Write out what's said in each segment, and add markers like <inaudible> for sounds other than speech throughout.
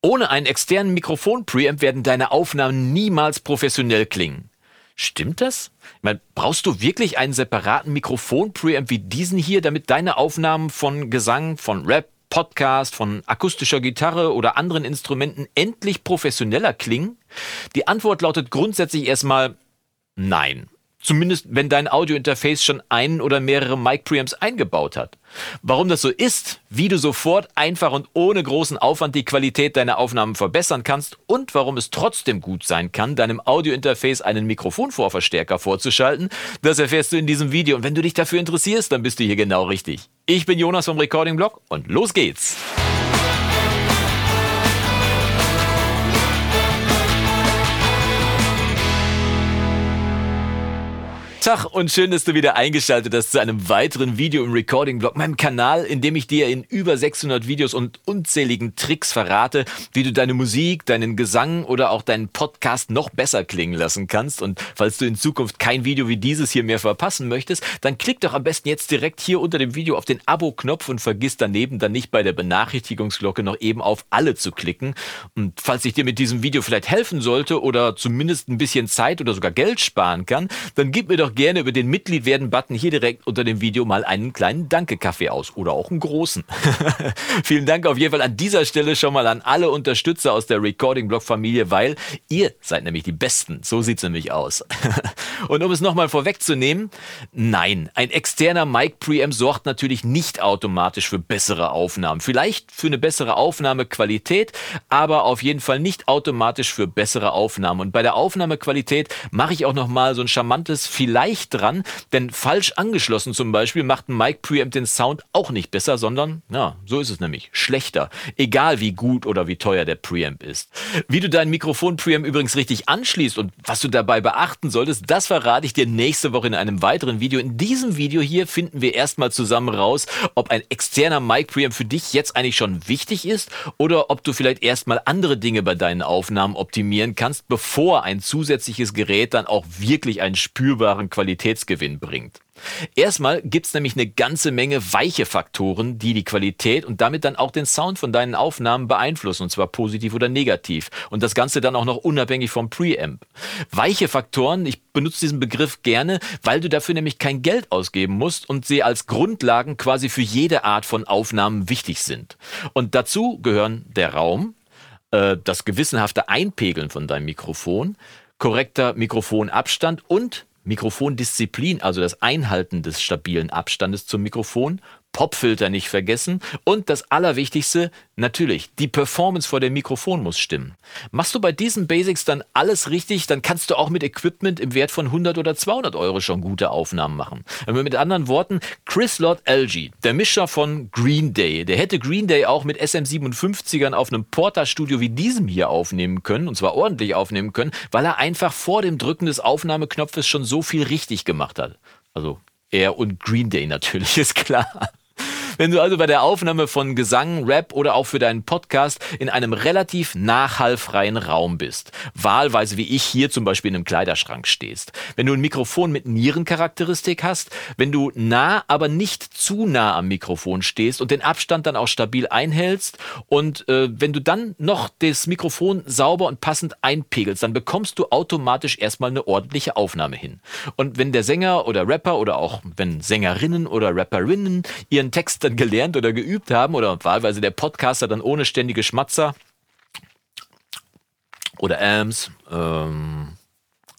Ohne einen externen Mikrofon-Preamp werden deine Aufnahmen niemals professionell klingen. Stimmt das? Ich meine, brauchst du wirklich einen separaten Mikrofon-Preamp wie diesen hier, damit deine Aufnahmen von Gesang, von Rap, Podcast, von akustischer Gitarre oder anderen Instrumenten endlich professioneller klingen? Die Antwort lautet grundsätzlich erstmal nein. Zumindest wenn dein Audiointerface schon einen oder mehrere Mic-Preamps eingebaut hat. Warum das so ist, wie du sofort einfach und ohne großen Aufwand die Qualität deiner Aufnahmen verbessern kannst und warum es trotzdem gut sein kann, deinem Audiointerface einen Mikrofonvorverstärker vorzuschalten, das erfährst du in diesem Video. Und wenn du dich dafür interessierst, dann bist du hier genau richtig. Ich bin Jonas vom Recording Blog und los geht's! Tag und schön, dass du wieder eingeschaltet hast zu einem weiteren Video im Recording-Blog, meinem Kanal, in dem ich dir in über 600 Videos und unzähligen Tricks verrate, wie du deine Musik, deinen Gesang oder auch deinen Podcast noch besser klingen lassen kannst. Und falls du in Zukunft kein Video wie dieses hier mehr verpassen möchtest, dann klick doch am besten jetzt direkt hier unter dem Video auf den Abo-Knopf und vergiss daneben dann nicht bei der Benachrichtigungsglocke noch eben auf alle zu klicken. Und falls ich dir mit diesem Video vielleicht helfen sollte oder zumindest ein bisschen Zeit oder sogar Geld sparen kann, dann gib mir doch gerne über den Mitglied werden Button hier direkt unter dem Video mal einen kleinen Danke-Kaffee aus oder auch einen großen. <laughs> Vielen Dank auf jeden Fall an dieser Stelle schon mal an alle Unterstützer aus der Recording-Blog-Familie, weil ihr seid nämlich die Besten. So sieht's nämlich aus. <laughs> Und um es nochmal vorwegzunehmen, nein, ein externer Mic-Preamp sorgt natürlich nicht automatisch für bessere Aufnahmen. Vielleicht für eine bessere Aufnahmequalität, aber auf jeden Fall nicht automatisch für bessere Aufnahmen. Und bei der Aufnahmequalität mache ich auch nochmal so ein charmantes Vielleicht leicht dran, denn falsch angeschlossen zum Beispiel macht ein Mic Preamp den Sound auch nicht besser, sondern, ja, so ist es nämlich, schlechter. Egal wie gut oder wie teuer der Preamp ist. Wie du dein Mikrofon Preamp übrigens richtig anschließt und was du dabei beachten solltest, das verrate ich dir nächste Woche in einem weiteren Video. In diesem Video hier finden wir erstmal zusammen raus, ob ein externer Mic Preamp für dich jetzt eigentlich schon wichtig ist oder ob du vielleicht erstmal andere Dinge bei deinen Aufnahmen optimieren kannst, bevor ein zusätzliches Gerät dann auch wirklich einen spürbaren Qualitätsgewinn bringt. Erstmal gibt's nämlich eine ganze Menge weiche Faktoren, die die Qualität und damit dann auch den Sound von deinen Aufnahmen beeinflussen, und zwar positiv oder negativ. Und das Ganze dann auch noch unabhängig vom Preamp. Weiche Faktoren, ich benutze diesen Begriff gerne, weil du dafür nämlich kein Geld ausgeben musst und sie als Grundlagen quasi für jede Art von Aufnahmen wichtig sind. Und dazu gehören der Raum, äh, das gewissenhafte Einpegeln von deinem Mikrofon, korrekter Mikrofonabstand und Mikrofondisziplin, also das Einhalten des stabilen Abstandes zum Mikrofon Popfilter nicht vergessen und das Allerwichtigste, natürlich, die Performance vor dem Mikrofon muss stimmen. Machst du bei diesen Basics dann alles richtig, dann kannst du auch mit Equipment im Wert von 100 oder 200 Euro schon gute Aufnahmen machen. Mit anderen Worten, Chris Lord Alge, der Mischer von Green Day, der hätte Green Day auch mit SM57ern auf einem Porta-Studio wie diesem hier aufnehmen können, und zwar ordentlich aufnehmen können, weil er einfach vor dem Drücken des Aufnahmeknopfes schon so viel richtig gemacht hat. Also er und Green Day natürlich, <laughs> ist klar. Wenn du also bei der Aufnahme von Gesang, Rap oder auch für deinen Podcast in einem relativ nachhallfreien Raum bist, wahlweise wie ich hier zum Beispiel in einem Kleiderschrank stehst, wenn du ein Mikrofon mit Nierencharakteristik hast, wenn du nah, aber nicht zu nah am Mikrofon stehst und den Abstand dann auch stabil einhältst und äh, wenn du dann noch das Mikrofon sauber und passend einpegelst, dann bekommst du automatisch erstmal eine ordentliche Aufnahme hin. Und wenn der Sänger oder Rapper oder auch wenn Sängerinnen oder Rapperinnen ihren Text dann gelernt oder geübt haben oder wahlweise der Podcaster dann ohne ständige Schmatzer oder Ams, ähm,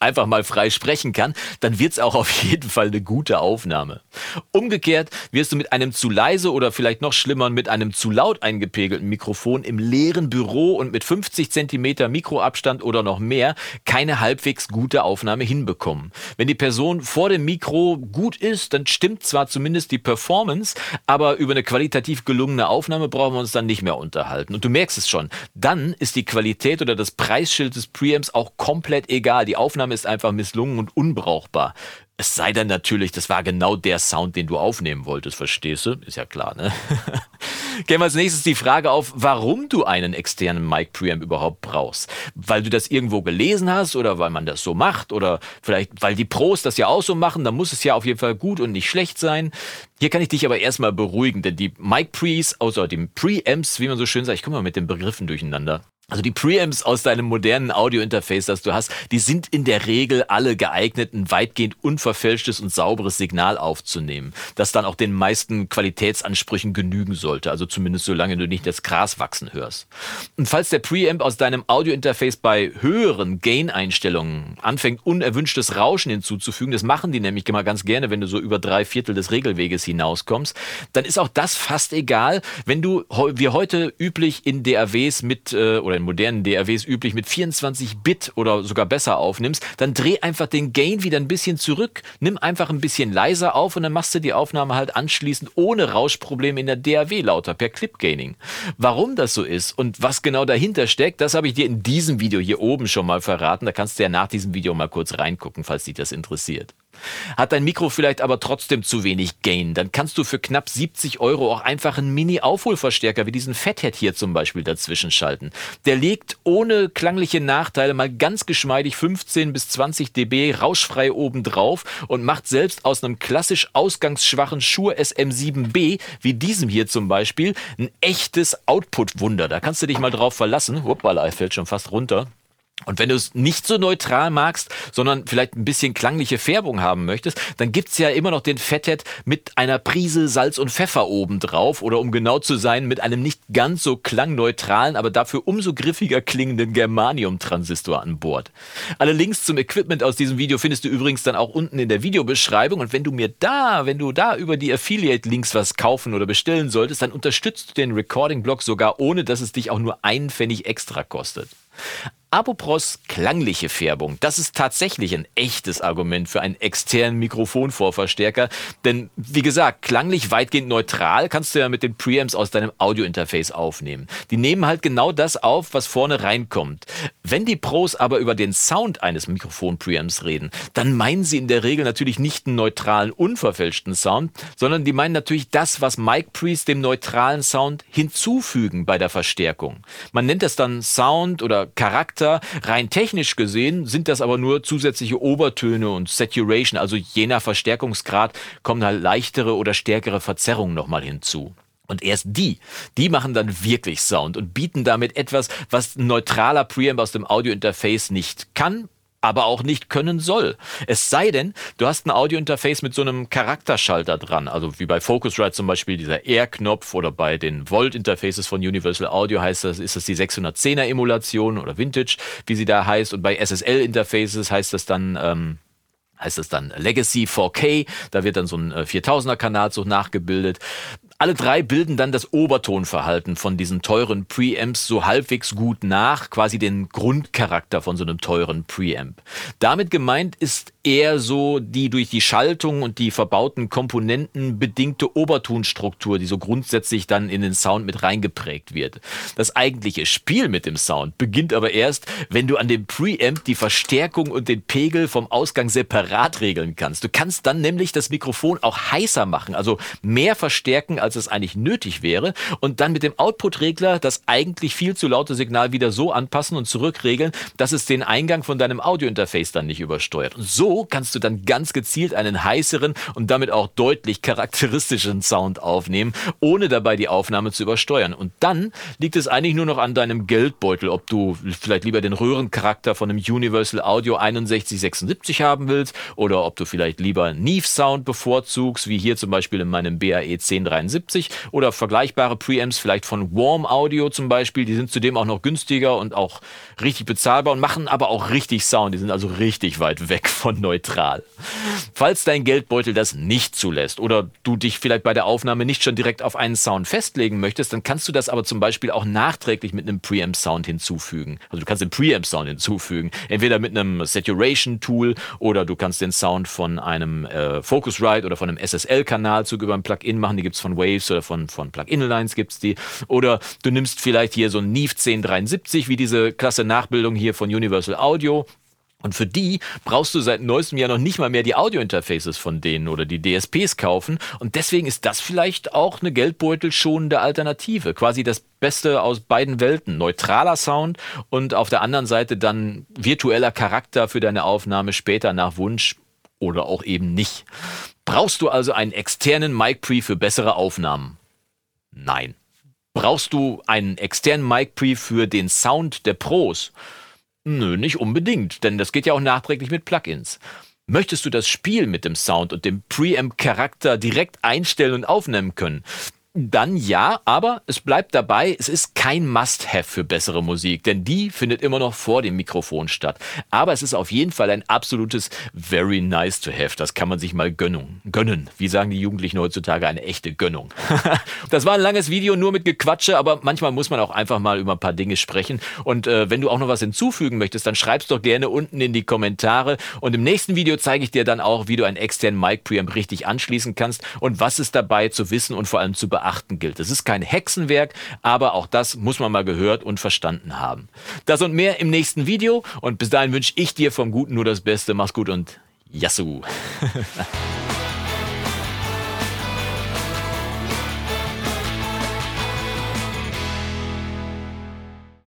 einfach mal frei sprechen kann, dann wird's auch auf jeden Fall eine gute Aufnahme. Umgekehrt wirst du mit einem zu leise oder vielleicht noch schlimmer mit einem zu laut eingepegelten Mikrofon im leeren Büro und mit 50 Zentimeter Mikroabstand oder noch mehr keine halbwegs gute Aufnahme hinbekommen. Wenn die Person vor dem Mikro gut ist, dann stimmt zwar zumindest die Performance, aber über eine qualitativ gelungene Aufnahme brauchen wir uns dann nicht mehr unterhalten. Und du merkst es schon, dann ist die Qualität oder das Preisschild des Preamps auch komplett egal. Die Aufnahme Aufnahme ist einfach misslungen und unbrauchbar. Es sei denn natürlich, das war genau der Sound, den du aufnehmen wolltest, verstehst du? Ist ja klar, ne? <laughs> Käme als nächstes die Frage auf, warum du einen externen Mic Preamp überhaupt brauchst. Weil du das irgendwo gelesen hast oder weil man das so macht oder vielleicht weil die Pros das ja auch so machen, dann muss es ja auf jeden Fall gut und nicht schlecht sein. Hier kann ich dich aber erstmal beruhigen, denn die Mic Pre's, außer dem Preamps, wie man so schön sagt, ich komme mal mit den Begriffen durcheinander. Also die Preamps aus deinem modernen Audio-Interface, das du hast, die sind in der Regel alle geeignet, ein weitgehend unverfälschtes und sauberes Signal aufzunehmen, das dann auch den meisten Qualitätsansprüchen genügen sollte, also zumindest solange du nicht das Gras wachsen hörst. Und falls der Preamp aus deinem Audio-Interface bei höheren Gain-Einstellungen anfängt, unerwünschtes Rauschen hinzuzufügen, das machen die nämlich immer ganz gerne, wenn du so über drei Viertel des Regelweges hinauskommst, dann ist auch das fast egal, wenn du wie heute üblich in DAWs mit äh, oder in modernen DAWs üblich mit 24 Bit oder sogar besser aufnimmst, dann dreh einfach den Gain wieder ein bisschen zurück, nimm einfach ein bisschen leiser auf und dann machst du die Aufnahme halt anschließend ohne Rauschprobleme in der DAW lauter per Clip Gaining. Warum das so ist und was genau dahinter steckt, das habe ich dir in diesem Video hier oben schon mal verraten. Da kannst du ja nach diesem Video mal kurz reingucken, falls dich das interessiert. Hat dein Mikro vielleicht aber trotzdem zu wenig Gain, dann kannst du für knapp 70 Euro auch einfach einen Mini-Aufholverstärker wie diesen Fathead hier zum Beispiel dazwischen schalten. Der legt ohne klangliche Nachteile mal ganz geschmeidig 15 bis 20 dB rauschfrei oben drauf und macht selbst aus einem klassisch ausgangsschwachen Shure SM7B wie diesem hier zum Beispiel ein echtes Output-Wunder. Da kannst du dich mal drauf verlassen. Hoppala, er fällt schon fast runter. Und wenn du es nicht so neutral magst, sondern vielleicht ein bisschen klangliche Färbung haben möchtest, dann gibt's ja immer noch den Fathead mit einer Prise Salz und Pfeffer obendrauf oder um genau zu sein, mit einem nicht ganz so klangneutralen, aber dafür umso griffiger klingenden Germanium-Transistor an Bord. Alle Links zum Equipment aus diesem Video findest du übrigens dann auch unten in der Videobeschreibung und wenn du mir da, wenn du da über die Affiliate-Links was kaufen oder bestellen solltest, dann unterstützt du den Recording-Blog sogar ohne, dass es dich auch nur einen Pfennig extra kostet. Apopros klangliche Färbung, das ist tatsächlich ein echtes Argument für einen externen Mikrofonvorverstärker, denn wie gesagt, klanglich weitgehend neutral kannst du ja mit den Preamps aus deinem Audiointerface aufnehmen. Die nehmen halt genau das auf, was vorne reinkommt. Wenn die Pros aber über den Sound eines Mikrofon-Preamps reden, dann meinen sie in der Regel natürlich nicht einen neutralen, unverfälschten Sound, sondern die meinen natürlich das, was Mic Pre's dem neutralen Sound hinzufügen bei der Verstärkung. Man nennt das dann Sound oder Charakter Charakter. Rein technisch gesehen sind das aber nur zusätzliche Obertöne und Saturation, also je nach Verstärkungsgrad kommen halt leichtere oder stärkere Verzerrungen nochmal hinzu. Und erst die, die machen dann wirklich Sound und bieten damit etwas, was ein neutraler Preamp aus dem Audiointerface nicht kann aber auch nicht können soll. Es sei denn, du hast ein Audiointerface mit so einem Charakterschalter dran, also wie bei Focusrite zum Beispiel dieser R-Knopf oder bei den Volt-Interfaces von Universal Audio heißt das, ist das die 610er Emulation oder Vintage, wie sie da heißt, und bei SSL-Interfaces heißt das dann ähm, heißt das dann Legacy 4K, da wird dann so ein 4000er äh, Kanal so nachgebildet. Alle drei bilden dann das Obertonverhalten von diesen teuren Preamps so halbwegs gut nach, quasi den Grundcharakter von so einem teuren Preamp. Damit gemeint ist eher so die durch die Schaltung und die verbauten Komponenten bedingte Obertonstruktur, die so grundsätzlich dann in den Sound mit reingeprägt wird. Das eigentliche Spiel mit dem Sound beginnt aber erst, wenn du an dem Preamp die Verstärkung und den Pegel vom Ausgang separat regeln kannst. Du kannst dann nämlich das Mikrofon auch heißer machen, also mehr verstärken als als es eigentlich nötig wäre und dann mit dem Output-Regler das eigentlich viel zu laute Signal wieder so anpassen und zurückregeln, dass es den Eingang von deinem Audio-Interface dann nicht übersteuert. Und so kannst du dann ganz gezielt einen heißeren und damit auch deutlich charakteristischen Sound aufnehmen, ohne dabei die Aufnahme zu übersteuern. Und dann liegt es eigentlich nur noch an deinem Geldbeutel, ob du vielleicht lieber den Röhrencharakter von einem Universal Audio 6176 haben willst oder ob du vielleicht lieber Neve Sound bevorzugst, wie hier zum Beispiel in meinem BAE 1073 70 oder vergleichbare Preamps vielleicht von Warm Audio zum Beispiel. Die sind zudem auch noch günstiger und auch richtig bezahlbar und machen aber auch richtig Sound. Die sind also richtig weit weg von neutral. Falls dein Geldbeutel das nicht zulässt oder du dich vielleicht bei der Aufnahme nicht schon direkt auf einen Sound festlegen möchtest, dann kannst du das aber zum Beispiel auch nachträglich mit einem Preamp-Sound hinzufügen. Also du kannst den Preamp-Sound hinzufügen. Entweder mit einem Saturation-Tool oder du kannst den Sound von einem äh, Focusrite oder von einem SSL-Kanalzug über ein Plugin machen. Die gibt's von Wave Waves oder von, von Plug-in-Lines gibt es die. Oder du nimmst vielleicht hier so ein Neve 1073, wie diese klasse Nachbildung hier von Universal Audio Und für die brauchst du seit neuestem Jahr noch nicht mal mehr die Audio-Interfaces von denen oder die DSPs kaufen. Und deswegen ist das vielleicht auch eine geldbeutelschonende Alternative. Quasi das Beste aus beiden Welten. Neutraler Sound und auf der anderen Seite dann virtueller Charakter für deine Aufnahme später nach Wunsch oder auch eben nicht. Brauchst du also einen externen Mic Pre für bessere Aufnahmen? Nein. Brauchst du einen externen Mic Pre für den Sound der Pros? Nö, nicht unbedingt, denn das geht ja auch nachträglich mit Plugins. Möchtest du das Spiel mit dem Sound und dem Preamp-Charakter direkt einstellen und aufnehmen können? Dann ja, aber es bleibt dabei, es ist kein Must-Have für bessere Musik, denn die findet immer noch vor dem Mikrofon statt. Aber es ist auf jeden Fall ein absolutes Very nice to have. Das kann man sich mal gönnen. Gönnen. Wie sagen die Jugendlichen heutzutage? Eine echte Gönnung. <laughs> das war ein langes Video nur mit Gequatsche, aber manchmal muss man auch einfach mal über ein paar Dinge sprechen. Und äh, wenn du auch noch was hinzufügen möchtest, dann schreib's doch gerne unten in die Kommentare. Und im nächsten Video zeige ich dir dann auch, wie du einen externen Mic Preamp richtig anschließen kannst und was es dabei zu wissen und vor allem zu beachten beachten gilt. Es ist kein Hexenwerk, aber auch das muss man mal gehört und verstanden haben. Das und mehr im nächsten Video und bis dahin wünsche ich dir vom Guten nur das Beste. Mach's gut und Yassou! <laughs>